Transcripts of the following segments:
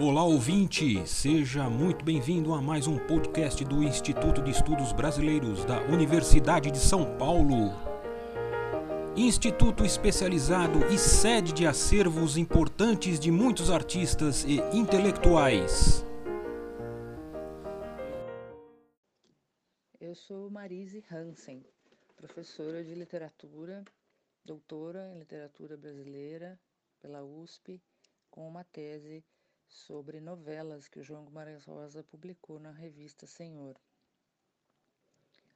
Olá ouvinte, seja muito bem-vindo a mais um podcast do Instituto de Estudos Brasileiros da Universidade de São Paulo. Instituto especializado e sede de acervos importantes de muitos artistas e intelectuais. Eu sou Marise Hansen, professora de literatura, doutora em literatura brasileira pela USP, com uma tese sobre novelas que o João Guimarães Rosa publicou na revista Senhor.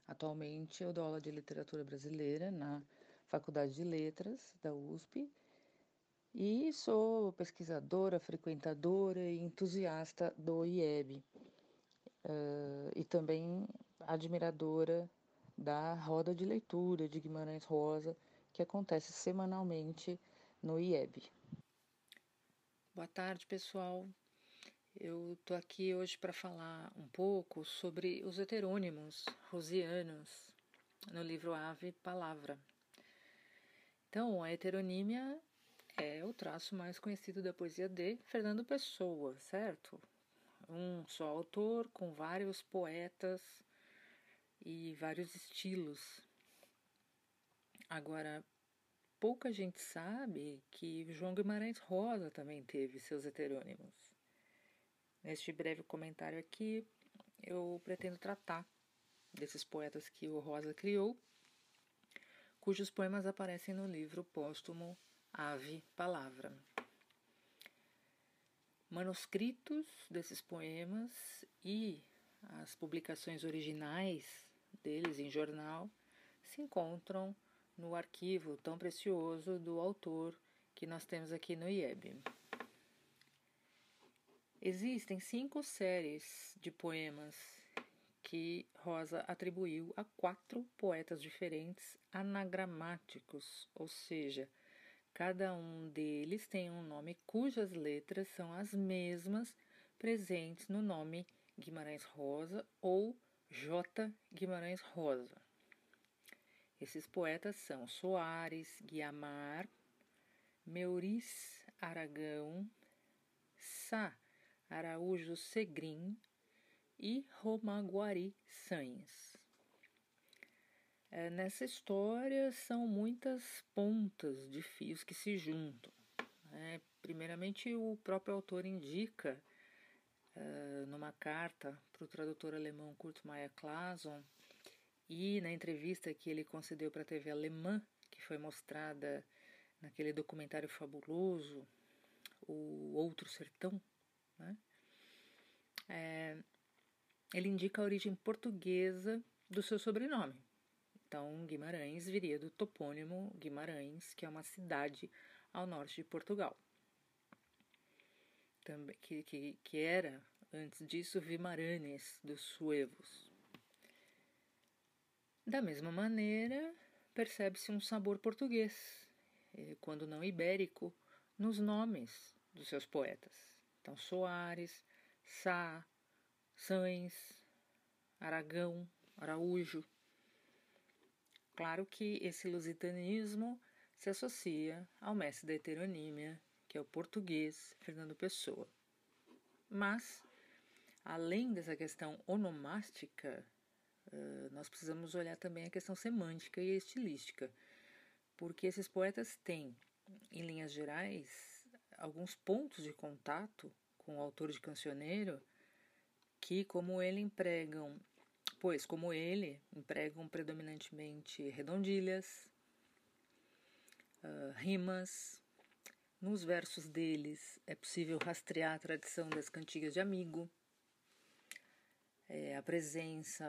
Atualmente eu dou aula de literatura brasileira na Faculdade de Letras da USP e sou pesquisadora, frequentadora e entusiasta do IEB uh, e também admiradora da roda de leitura de Guimarães Rosa que acontece semanalmente no IEB. Boa tarde, pessoal. Eu estou aqui hoje para falar um pouco sobre os heterônimos rosianos no livro Ave Palavra. Então, a heteronímia é o traço mais conhecido da poesia de Fernando Pessoa, certo? Um só autor com vários poetas e vários estilos. Agora, pouca gente sabe que João Guimarães Rosa também teve seus heterônimos. Neste breve comentário aqui, eu pretendo tratar desses poetas que o Rosa criou, cujos poemas aparecem no livro póstumo Ave Palavra. Manuscritos desses poemas e as publicações originais deles em jornal se encontram no arquivo tão precioso do autor que nós temos aqui no IEB. Existem cinco séries de poemas que Rosa atribuiu a quatro poetas diferentes anagramáticos, ou seja, cada um deles tem um nome cujas letras são as mesmas presentes no nome Guimarães Rosa ou J. Guimarães Rosa. Esses poetas são Soares, Guiamar, Meuris Aragão, Sá Araújo Segrim e Romaguari Sainz. É, nessa história são muitas pontas de fios que se juntam. Né? Primeiramente, o próprio autor indica, uh, numa carta para o tradutor alemão Kurt Meyer Clason, e na entrevista que ele concedeu para a TV alemã, que foi mostrada naquele documentário fabuloso, O Outro Sertão, né? É, ele indica a origem portuguesa do seu sobrenome. Então, Guimarães viria do topônimo Guimarães, que é uma cidade ao norte de Portugal. Também, que, que, que era, antes disso, Vimaranes dos Suevos. Da mesma maneira, percebe-se um sabor português, eh, quando não ibérico, nos nomes dos seus poetas. Então, Soares, Sá, Sães, Aragão, Araújo. Claro que esse lusitanismo se associa ao mestre da heteronímia, que é o português Fernando Pessoa. Mas, além dessa questão onomástica Uh, nós precisamos olhar também a questão semântica e estilística, porque esses poetas têm, em linhas gerais, alguns pontos de contato com o autor de cancioneiro que, como ele empregam, pois como ele empregam predominantemente redondilhas, uh, rimas. Nos versos deles é possível rastrear a tradição das cantigas de amigo, é, a presença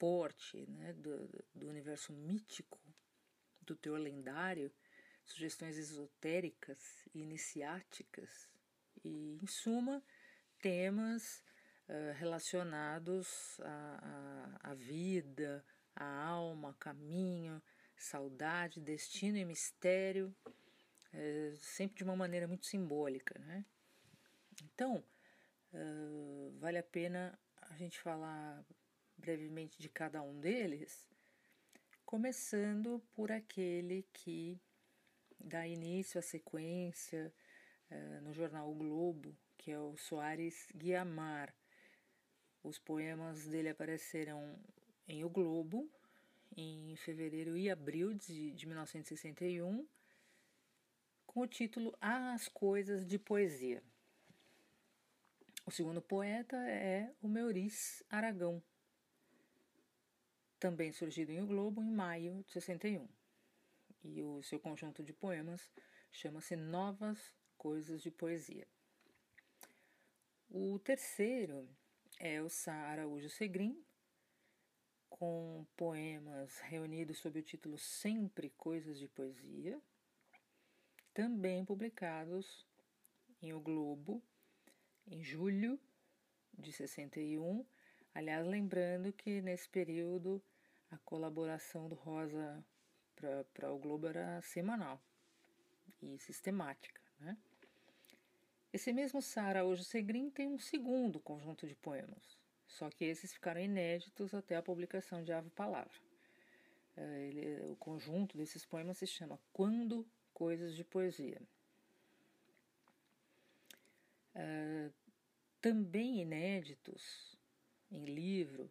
forte né, do, do universo mítico, do teor lendário, sugestões esotéricas e iniciáticas e, em suma, temas uh, relacionados à, vida, à alma, caminho, saudade, destino e mistério, uh, sempre de uma maneira muito simbólica. Né? Então, uh, vale a pena a gente falar brevemente de cada um deles, começando por aquele que dá início à sequência uh, no jornal O Globo, que é o Soares Guiamar. Os poemas dele apareceram em O Globo em fevereiro e abril de, de 1961, com o título As Coisas de Poesia. O segundo poeta é o Meurice Aragão, também surgido em O Globo em maio de 61. E o seu conjunto de poemas chama-se Novas Coisas de Poesia. O terceiro é o Sá Araújo Segrim, com poemas reunidos sob o título Sempre Coisas de Poesia, também publicados em O Globo em julho de 61. Aliás, lembrando que nesse período a colaboração do Rosa para o Globo era semanal e sistemática. Né? Esse mesmo Sara Hoje Segrim tem um segundo conjunto de poemas, só que esses ficaram inéditos até a publicação de Ave Palavra. É, ele, o conjunto desses poemas se chama Quando Coisas de Poesia. Uh, também inéditos em livro,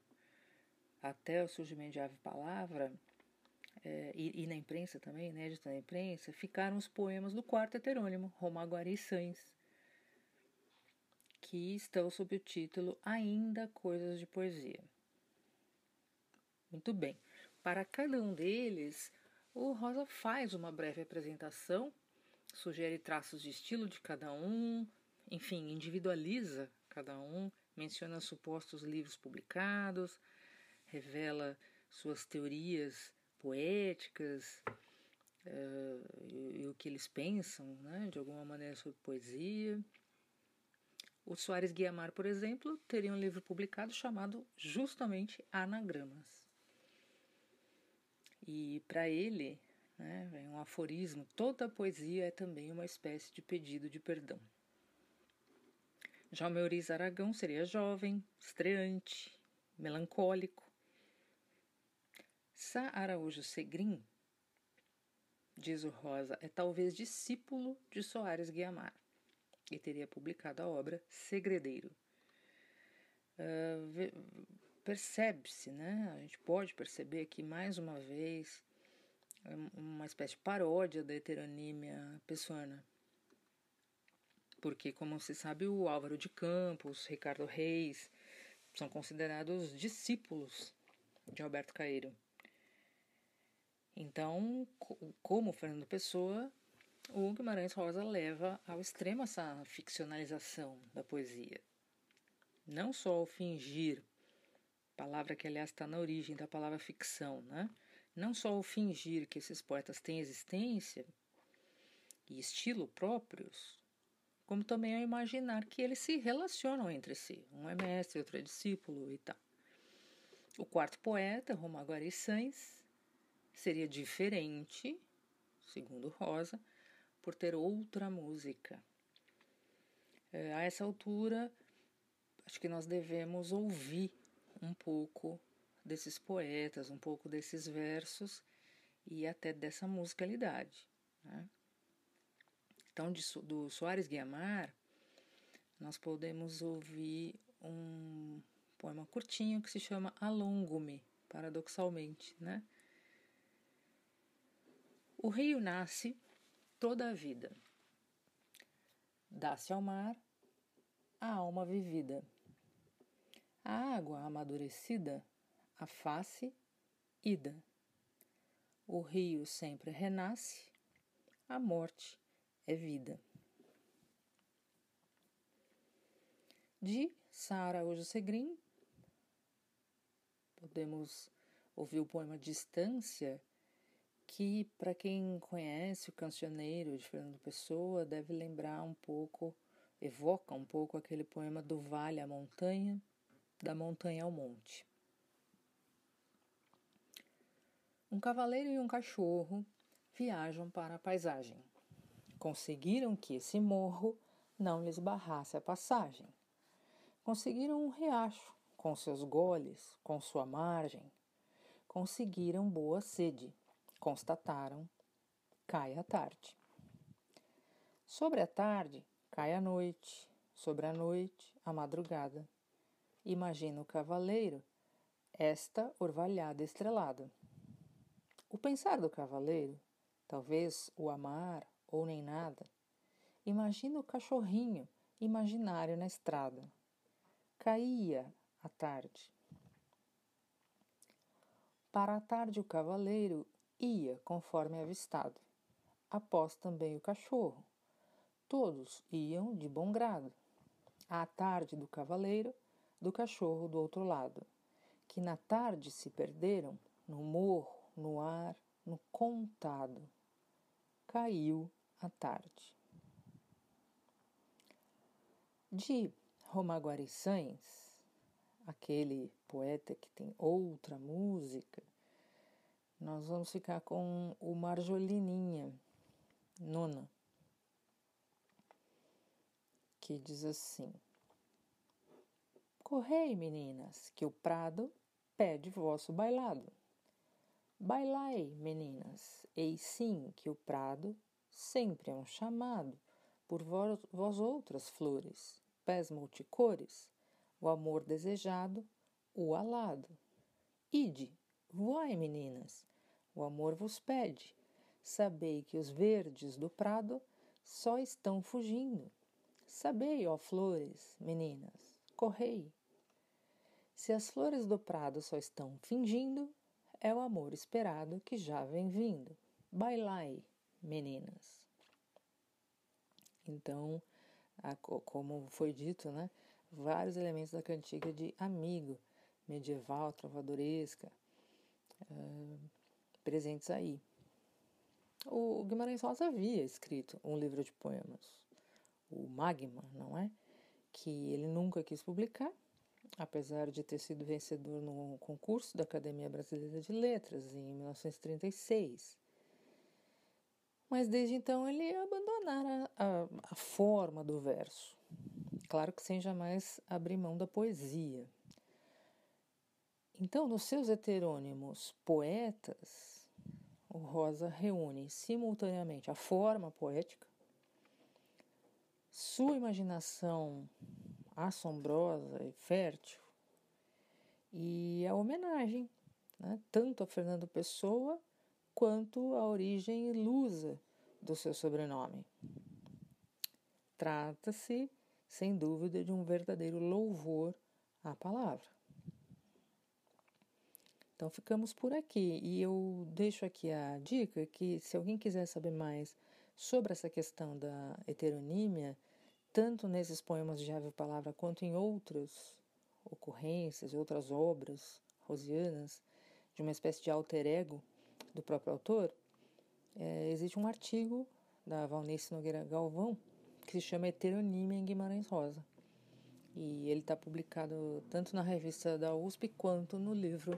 até o surgimento de Ave Palavra, é, e, e, na imprensa também, inédito na imprensa, ficaram os poemas do quarto heterônimo, Romaguari e Sans, que estão sob o título Ainda Coisas de Poesia. Muito bem. Para cada um deles, o Rosa faz uma breve apresentação, sugere traços de estilo de cada um, enfim, individualiza cada um, menciona supostos livros publicados, revela suas teorias poéticas uh, e, e, o que eles pensam, né, de alguma maneira, sobre poesia. O Soares Guiamar, por exemplo, teria um livro publicado chamado justamente Anagramas. E para ele, né, é um aforismo, toda poesia é também uma espécie de pedido de perdão. Já o Meuriz Aragão seria jovem, estreante, melancólico. Sá Araújo Segrim, diz o Rosa, é talvez discípulo de Soares Guiamar e teria publicado a obra Segredeiro. Uh, Percebe-se, né? A gente pode perceber que mais uma vez é uma espécie de paródia da heteronímia pessoana porque, como se sabe, o Álvaro de Campos, Ricardo Reis são considerados discípulos de Alberto Caeiro. Então, como Fernando Pessoa, o Guimarães Rosa leva ao extremo essa ficcionalização da poesia. Não só o fingir, palavra que aliás está na origem da palavra ficção, né? Não só o fingir que esses poetas têm existência e estilo próprios, como também ao imaginar que eles se relacionam entre si. Um é mestre, outro é discípulo e tal. O quarto poeta, Romaguari Sans, seria diferente, segundo Rosa, por ter outra música. É, a essa altura, acho que nós devemos ouvir um pouco desses poetas, um pouco desses versos e até dessa musicalidade. Né? Então, de, do Soares Guiamar, nós podemos ouvir um poema curtinho que se chama Alongo-me, paradoxalmente, né? O rio nasce toda a vida, dá-se ao mar a alma vivida, a água amadurecida, a face ida. O rio sempre renasce, a morte é vida. De Sara Araújo Segrim, podemos ouvir o poema Distância, que para quem conhece o cancioneiro de Fernando Pessoa deve lembrar um pouco, evoca um pouco aquele poema do vale à montanha, da montanha ao monte. Um cavaleiro e um cachorro viajam para a paisagem conseguiram que esse morro não lhes barrasse a passagem. Conseguiram um riacho, com seus goles, com sua margem. Conseguiram boa sede, constataram, cai a tarde. Sobre a tarde, cai a noite, sobre a noite, a madrugada. Imagina o cavaleiro, esta orvalhada estrelada. O pensar do cavaleiro, talvez o amar ou nem nada. Imagina o cachorrinho imaginário na estrada. Caía a tarde. Para a tarde o cavaleiro ia conforme avistado. Após também o cachorro. Todos iam de bom grado. À tarde do cavaleiro, do cachorro do outro lado, que na tarde se perderam no morro, no ar, no contado. Caiu a tarde. De Romaguari Sainz, aquele poeta que tem outra música, nós vamos ficar com o Marjolininha, nona, que diz assim: Correi, meninas, que o prado pede vosso bailado. Bailai, meninas, eis sim que o prado sempre é um chamado por vós, vós outras flores, pés multicores, o amor desejado, o alado. Ide, voai, meninas, o amor vos pede. Sabei que os verdes do prado só estão fugindo. Sabei, ó flores, meninas, correi. Se as flores do prado só estão fingindo, é o amor esperado que já vem vindo. Bailai, meninas. Então, a, como foi dito, né, vários elementos da cantiga de amigo, medieval, trovadoresca, uh, presentes aí. O Guimarães Rosa havia escrito um livro de poemas, o Magma, não é? Que ele nunca quis publicar, apesar de ter sido vencedor no concurso da Academia Brasileira de Letras em 1936. Mas desde então ele abandonara a, a forma do verso. Claro que sem jamais abrir mão da poesia. Então, nos seus heterônimos poetas, o Rosa reúne simultaneamente a forma poética, sua imaginação assombrosa e fértil e a homenagem, né, tanto a Fernando Pessoa quanto a origem ilusa do seu sobrenome. Trata-se, sem dúvida, de um verdadeiro louvor à palavra. Então ficamos por aqui e eu deixo aqui a dica que se alguém quiser saber mais sobre essa questão da heteronímia, tanto nesses poemas de Ave Palavra quanto em outras ocorrências, outras obras rosianas, de uma espécie de alter ego, do próprio autor, é, existe um artigo da Valnice Nogueira Galvão que se chama Heteronímia em Guimarães Rosa. E ele está publicado tanto na revista da USP quanto no livro